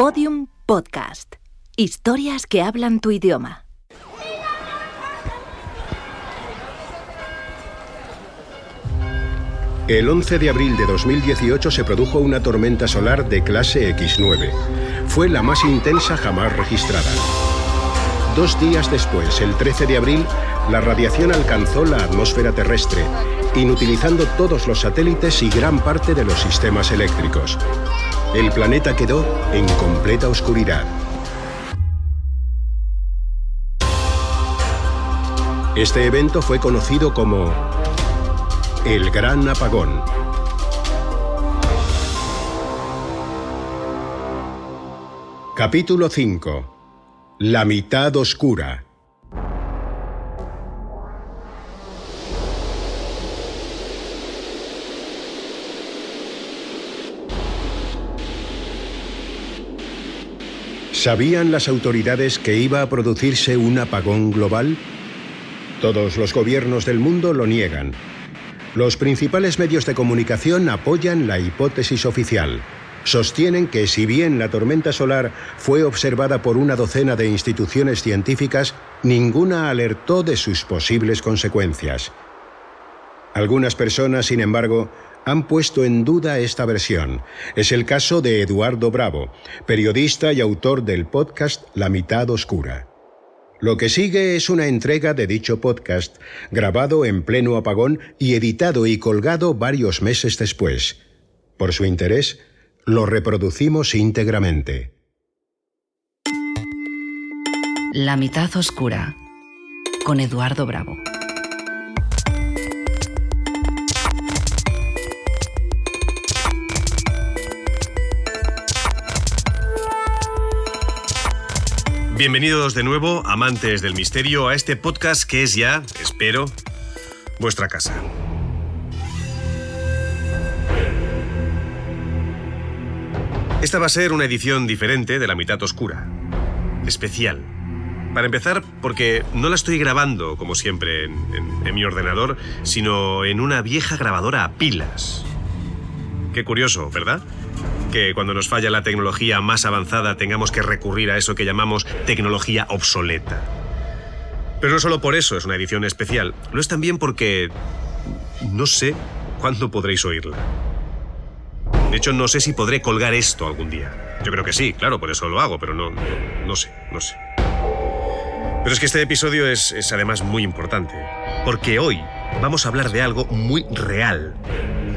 Podium Podcast. Historias que hablan tu idioma. El 11 de abril de 2018 se produjo una tormenta solar de clase X9. Fue la más intensa jamás registrada. Dos días después, el 13 de abril, la radiación alcanzó la atmósfera terrestre, inutilizando todos los satélites y gran parte de los sistemas eléctricos. El planeta quedó en completa oscuridad. Este evento fue conocido como el Gran Apagón. Capítulo 5. La mitad oscura. ¿Sabían las autoridades que iba a producirse un apagón global? Todos los gobiernos del mundo lo niegan. Los principales medios de comunicación apoyan la hipótesis oficial. Sostienen que si bien la tormenta solar fue observada por una docena de instituciones científicas, ninguna alertó de sus posibles consecuencias. Algunas personas, sin embargo, han puesto en duda esta versión. Es el caso de Eduardo Bravo, periodista y autor del podcast La mitad oscura. Lo que sigue es una entrega de dicho podcast, grabado en pleno apagón y editado y colgado varios meses después. Por su interés, lo reproducimos íntegramente. La mitad oscura, con Eduardo Bravo. Bienvenidos de nuevo, amantes del misterio, a este podcast que es ya, espero, vuestra casa. Esta va a ser una edición diferente de La mitad oscura. Especial. Para empezar, porque no la estoy grabando, como siempre, en, mi ordenador, sino en una vieja grabadora a pilas. Qué curioso, ¿verdad? Que cuando nos falla la tecnología más avanzada tengamos que recurrir a eso que llamamos tecnología obsoleta. Pero no solo por eso es una edición especial, lo es también porque no sé cuándo podréis oírla. De hecho, no sé si podré colgar esto algún día. Yo creo que sí, claro, por eso lo hago, pero no, no, sé, no sé. Pero es que este episodio es además muy importante, porque hoy vamos a hablar de algo muy real,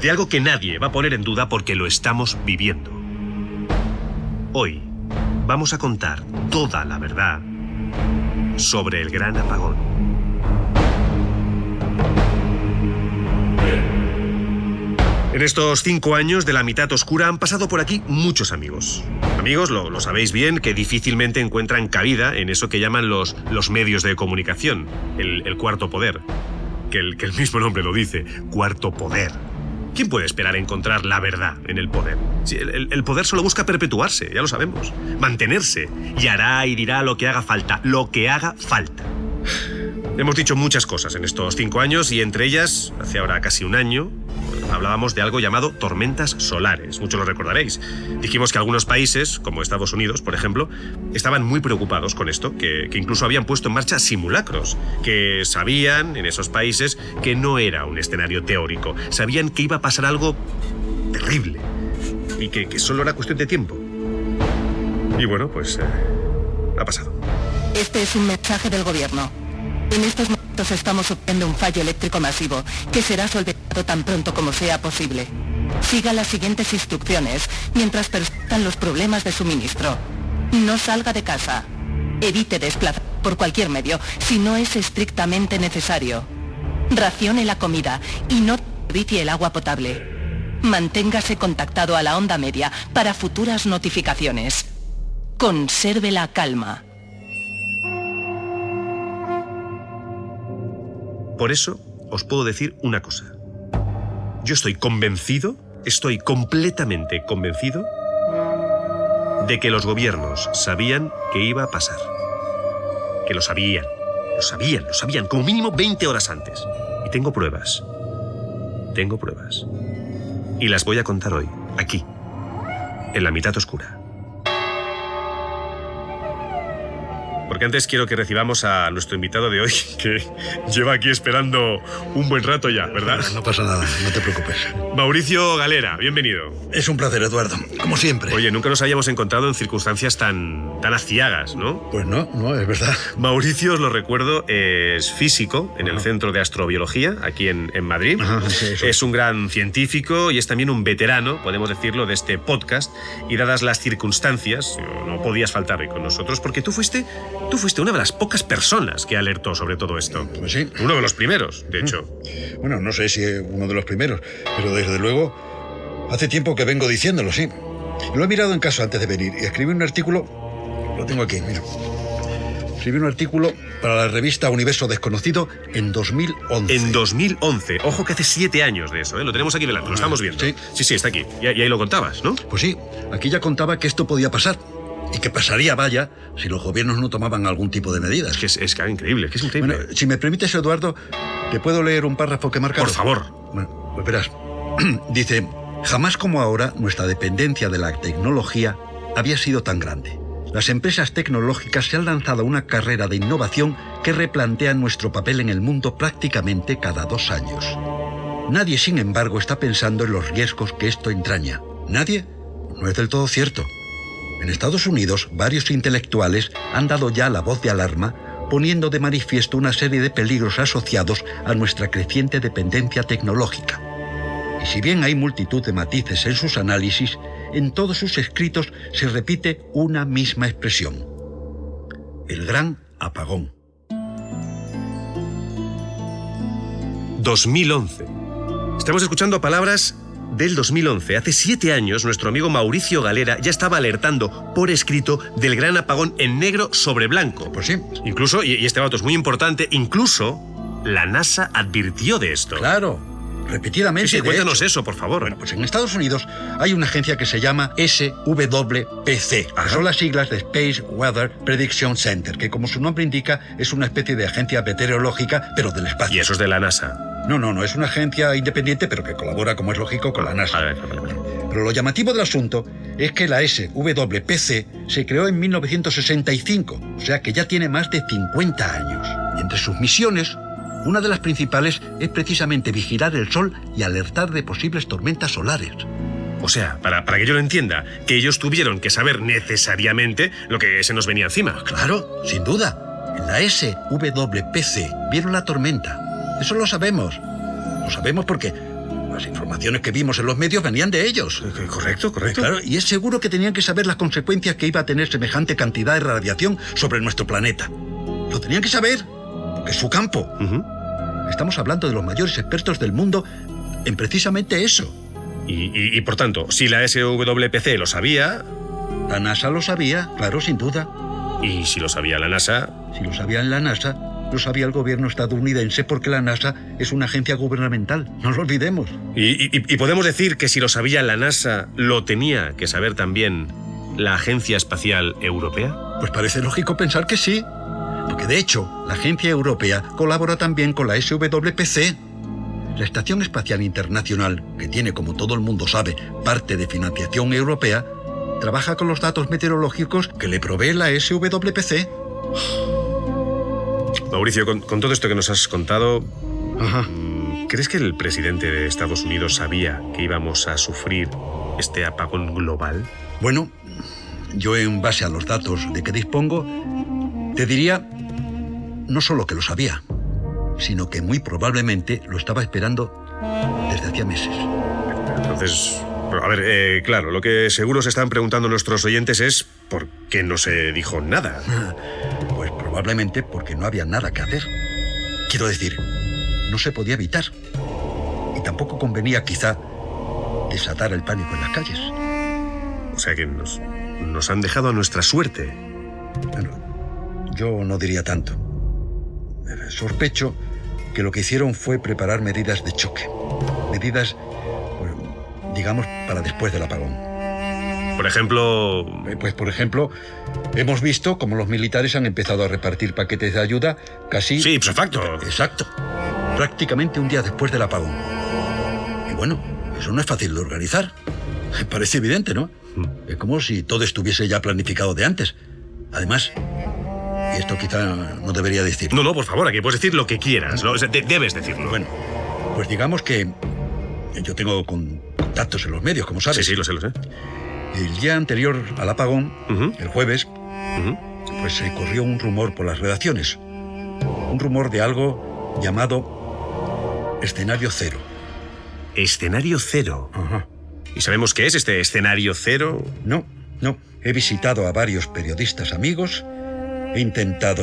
de algo que nadie va a poner en duda porque lo estamos viviendo. Hoy vamos a contar toda la verdad sobre el gran apagón. En estos cinco años de la mitad oscura han pasado por aquí muchos amigos. Amigos, lo, sabéis bien, que difícilmente encuentran cabida en eso que llaman los, los medios de comunicación, el, el cuarto poder. Que el, que el mismo nombre lo dice, cuarto poder. ¿Quién puede esperar encontrar la verdad en el poder? Si el, el- el poder solo busca perpetuarse, ya lo sabemos. Mantenerse. Y hará y dirá lo que haga falta. Lo que haga falta. Hemos dicho muchas cosas en estos cinco años y entre ellas, hace ahora casi un año, hablábamos de algo llamado tormentas solares. Muchos lo recordaréis. Dijimos que algunos países, como Estados Unidos, por ejemplo, estaban muy preocupados con esto, que, que incluso habían puesto en marcha simulacros, que sabían en esos países que no era un escenario teórico, sabían que iba a pasar algo terrible y que, que solo era cuestión de tiempo. Y bueno, pues eh, ha pasado. Este es un mensaje del gobierno. En estos estamos sufriendo un fallo eléctrico masivo que será solventado tan pronto como sea posible. Siga las siguientes instrucciones mientras persistan los problemas de suministro. No salga de casa. Evite desplazar por cualquier medio si no es estrictamente necesario. Racione la comida y no servicie el agua potable. Manténgase contactado a la onda media para futuras notificaciones. Conserve la calma. Por eso os puedo decir una cosa. Yo estoy convencido, estoy completamente convencido de que los gobiernos sabían que iba a pasar. Que lo sabían, lo sabían, lo sabían, como mínimo 20 horas antes. Y tengo pruebas. Tengo pruebas. Y las voy a contar hoy, aquí, en la mitad oscura. Porque antes quiero que recibamos a nuestro invitado de hoy, que lleva aquí esperando un buen rato ya, ¿verdad? No, no pasa nada, no te preocupes. Mauricio Galera, bienvenido. Es un placer, Eduardo, como siempre. Oye, nunca nos habíamos encontrado en circunstancias tan, tan aciagas, ¿no? Pues no, no, es verdad. Mauricio, os lo recuerdo, es físico en el Centro de Astrobiología, aquí en, en Madrid. Ajá, sí, es un gran científico y es también un veterano, podemos decirlo, de este podcast. Y dadas las circunstancias, no podías faltar hoy con nosotros, porque tú fuiste, tú fuiste una de las pocas personas que alertó sobre todo esto. Pues sí. Uno de los primeros, de hecho. Bueno, no sé si es uno de los primeros, pero desde luego hace tiempo que vengo diciéndolo, sí. Lo he mirado en casa antes de venir y escribí un artículo, lo tengo aquí, mira. Escribí un artículo para la revista Universo Desconocido en 2011. En 2011, ojo que hace siete años de eso, ¿eh? lo tenemos aquí delante, lo estamos viendo. Sí. sí, sí, está aquí. Y, y ahí lo contabas, ¿no? Pues sí, aquí ya contaba que esto podía pasar. Y que pasaría, vaya, si los gobiernos no tomaban algún tipo de medidas. Es que es, es que es increíble, es que es increíble. Bueno, si me permites, Eduardo, ¿te puedo leer un párrafo que marca? Por favor. Bueno, pues verás. Dice, jamás como ahora nuestra dependencia de la tecnología había sido tan grande. Las empresas tecnológicas se han lanzado una carrera de innovación que replantea nuestro papel en el mundo prácticamente cada dos años. Nadie, sin embargo, está pensando en los riesgos que esto entraña. ¿Nadie? No es del todo cierto. En Estados Unidos, varios intelectuales han dado ya la voz de alarma poniendo de manifiesto una serie de peligros asociados a nuestra creciente dependencia tecnológica. Y si bien hay multitud de matices en sus análisis, en todos sus escritos se repite una misma expresión. El gran apagón. 2011. Estamos escuchando palabras del 2011. Hace siete años, nuestro amigo Mauricio Galera ya estaba alertando por escrito del gran apagón en negro sobre blanco. Pues sí. Incluso, y este dato es muy importante, incluso la NASA advirtió de esto. Claro, repetidamente. Sí, sí, cuéntanos hecho. eso, por favor. Bueno, pues en Estados Unidos hay una agencia que se llama SWPC, que son las siglas de Space Weather Prediction Center, que como su nombre indica es una especie de agencia meteorológica, pero del espacio. y eso es de la NASA. No, no, no, es una agencia independiente, pero que colabora, como es lógico, con la NASA. Vale, vale, vale. Pero lo llamativo del asunto es que la SWPC se creó en 1965, o sea que ya tiene más de 50 años. Y entre sus misiones, una de las principales es precisamente vigilar el Sol y alertar de posibles tormentas solares. O sea, para, para que yo lo entienda, que ellos tuvieron que saber necesariamente lo que se nos venía encima. Claro, sin duda. En la SWPC vieron la tormenta. Eso lo sabemos. Lo sabemos porque las informaciones que vimos en los medios venían de ellos. Correcto, correcto. Claro, y es seguro que tenían que saber las consecuencias que iba a tener semejante cantidad de radiación sobre nuestro planeta. Lo tenían que saber, porque es su campo. Estamos hablando de los mayores expertos del mundo en precisamente eso. y, y- y, por tanto, si la SWPC lo sabía, La NASA lo sabía, claro, sin duda. y si lo sabía la NASA, Si lo sabía en la NASA, lo sabía el gobierno estadounidense porque la NASA es una agencia gubernamental. No lo olvidemos. y, y- y podemos decir que si lo sabía la NASA, lo tenía que saber también la Agencia Espacial Europea. Pues parece lógico pensar que sí. Porque de hecho, la agencia europea colabora también con la SWPC. La Estación Espacial Internacional, que tiene, como todo el mundo sabe, parte de financiación europea, trabaja con los datos meteorológicos que le provee la SWPC. Mauricio, con, con todo esto que nos has contado, Ajá. mm, ¿crees que el presidente de Estados Unidos sabía que íbamos a sufrir este apagón global? Bueno, yo en base a los datos de que dispongo, te diría no solo que lo sabía, sino que muy probablemente lo estaba esperando desde hacía meses. Entonces, a ver, eh, claro, lo que seguro se están preguntando nuestros oyentes es por qué no se dijo nada. Probablemente porque no había nada que hacer. Quiero decir, no se podía evitar. Y tampoco convenía quizá desatar el pánico en las calles. O sea que nos, nos han dejado a nuestra suerte. Bueno, yo no diría tanto. Eh, Sospecho que lo que hicieron fue preparar medidas de choque. Medidas, pues, digamos, para después del apagón. Por ejemplo, Eh, Pues, por ejemplo, hemos visto cómo los militares han empezado a repartir paquetes de ayuda casi... sí, ipso facto. Exacto. Prácticamente un día después del apagón. Y bueno, eso no es fácil de organizar. Parece evidente, ¿no? Es como si todo estuviese ya planificado de antes. Además, y esto quizá no debería decir. No, no, por favor, aquí puedes decir lo que quieras. de- debes decirlo. Bueno, pues digamos que yo tengo con- contactos en los medios, como sabes. sí, sí, lo sé, lo sé. El día anterior al apagón, el jueves, pues se corrió un rumor por las redacciones. Un rumor de algo llamado escenario cero. Escenario cero. Ajá. ¿Y sabemos qué es este escenario cero? No, no. He visitado a varios periodistas amigos, he intentado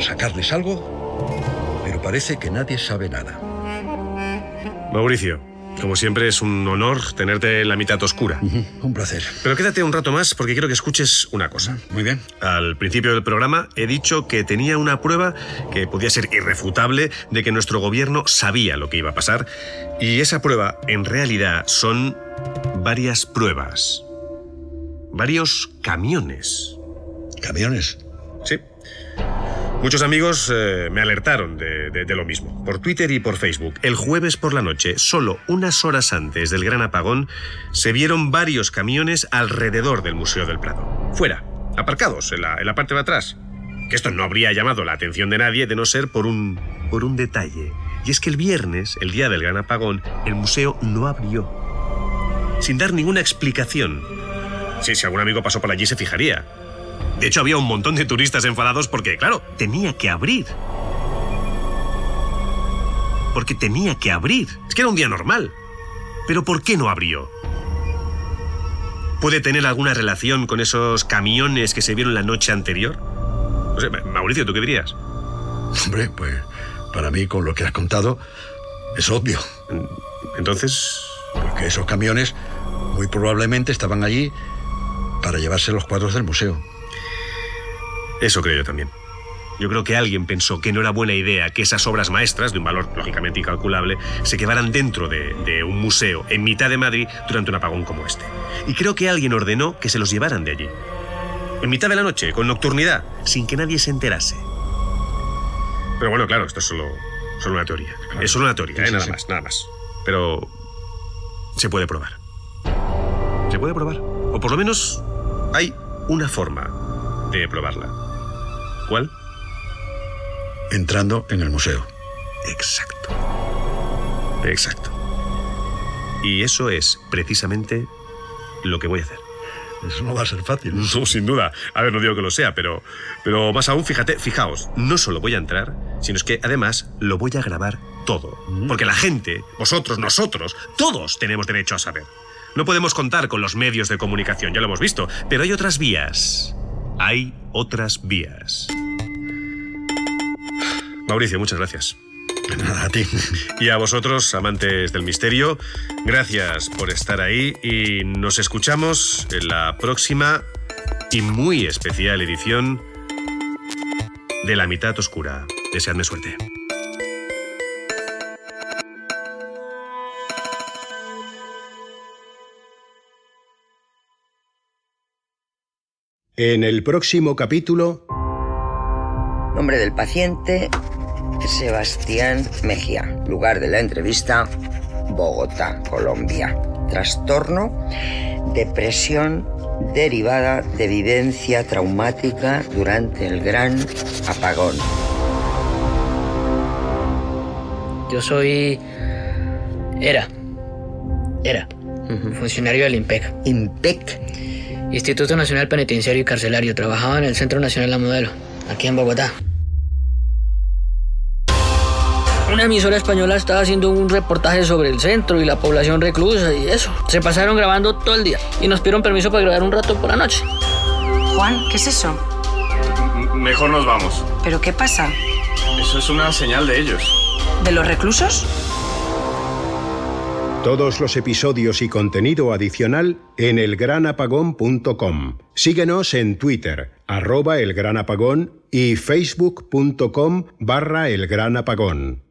sacarles algo, pero parece que nadie sabe nada. Mauricio, como siempre es un honor tenerte en la mitad oscura. Un placer. Pero quédate un rato más porque quiero que escuches una cosa. Muy bien. Al principio del programa he dicho que tenía una prueba que podía ser irrefutable de que nuestro gobierno sabía lo que iba a pasar. Y esa prueba, en realidad, son varias pruebas. Varios camiones. Camiones. Sí. Muchos amigos eh, me alertaron de, lo mismo, por Twitter y por Facebook. El jueves por la noche, solo unas horas antes del gran apagón, se vieron varios camiones alrededor del Museo del Prado. Fuera, aparcados, en la, en la parte de atrás. Que esto no habría llamado la atención de nadie de no ser por un, por un detalle. Y es que el viernes, el día del gran apagón, el museo no abrió. Sin dar ninguna explicación. Sí, si algún amigo pasó por allí se fijaría. De hecho, había un montón de turistas enfadados porque, claro, tenía que abrir. Porque tenía que abrir. Es que era un día normal. Pero ¿por qué no abrió? ¿Puede tener alguna relación con esos camiones que se vieron la noche anterior? No sé, Mauricio, ¿tú qué dirías? Hombre, pues para mí con lo que has contado es obvio, Entonces... porque esos camiones muy probablemente estaban allí para llevarse los cuadros del museo. Eso creo yo también. Yo creo que alguien pensó que no era buena idea que esas obras maestras, de un valor lógicamente incalculable, se quedaran dentro de, de un museo en mitad de Madrid durante un apagón como este. Y creo que alguien ordenó que se los llevaran de allí. En mitad de la noche, con nocturnidad, sin que nadie se enterase. Pero bueno, claro, esto es solo, solo una teoría. Es solo una teoría, ¿eh? nada más, nada más. Pero se puede probar. Se puede probar. O por lo menos hay una forma de probarla. ¿Cuál? Entrando en el museo. Exacto. Exacto. Y eso es precisamente lo que voy a hacer. Eso no va a ser fácil. No, sin duda. A ver, no digo que lo sea, pero, pero más aún, fíjate, fijaos, no solo voy a entrar, sino es que además lo voy a grabar todo. Porque la gente, vosotros, nosotros, todos tenemos derecho a saber. No podemos contar con los medios de comunicación, ya lo hemos visto, pero hay otras vías. Hay otras vías. Mauricio, muchas gracias. Nada, a ti. Y a vosotros, amantes del misterio, gracias por estar ahí y nos escuchamos en la próxima y muy especial edición de La mitad oscura. Deseadme suerte. En el próximo capítulo, Nombre del paciente, Sebastián Mejía. Lugar de la entrevista, Bogotá, Colombia. Trastorno, depresión derivada de vivencia traumática durante el gran apagón. Yo soy. Era. Era. Funcionario del IMPEC, IMPEC. Instituto Nacional Penitenciario y Carcelario. Trabajaba en el Centro Nacional La Modelo, aquí en Bogotá. Una emisora española estaba haciendo un reportaje sobre el centro y la población reclusa y eso. Se pasaron grabando todo el día y nos pidieron permiso para grabar un rato por la noche. Juan, ¿qué es eso? Mejor nos vamos. ¿Pero qué pasa? Eso es una señal de ellos. ¿De los reclusos? Todos los episodios y contenido adicional en elgranapagón.com. Síguenos en Twitter, arroba elgranapagón y facebook.com barra elgranapagón.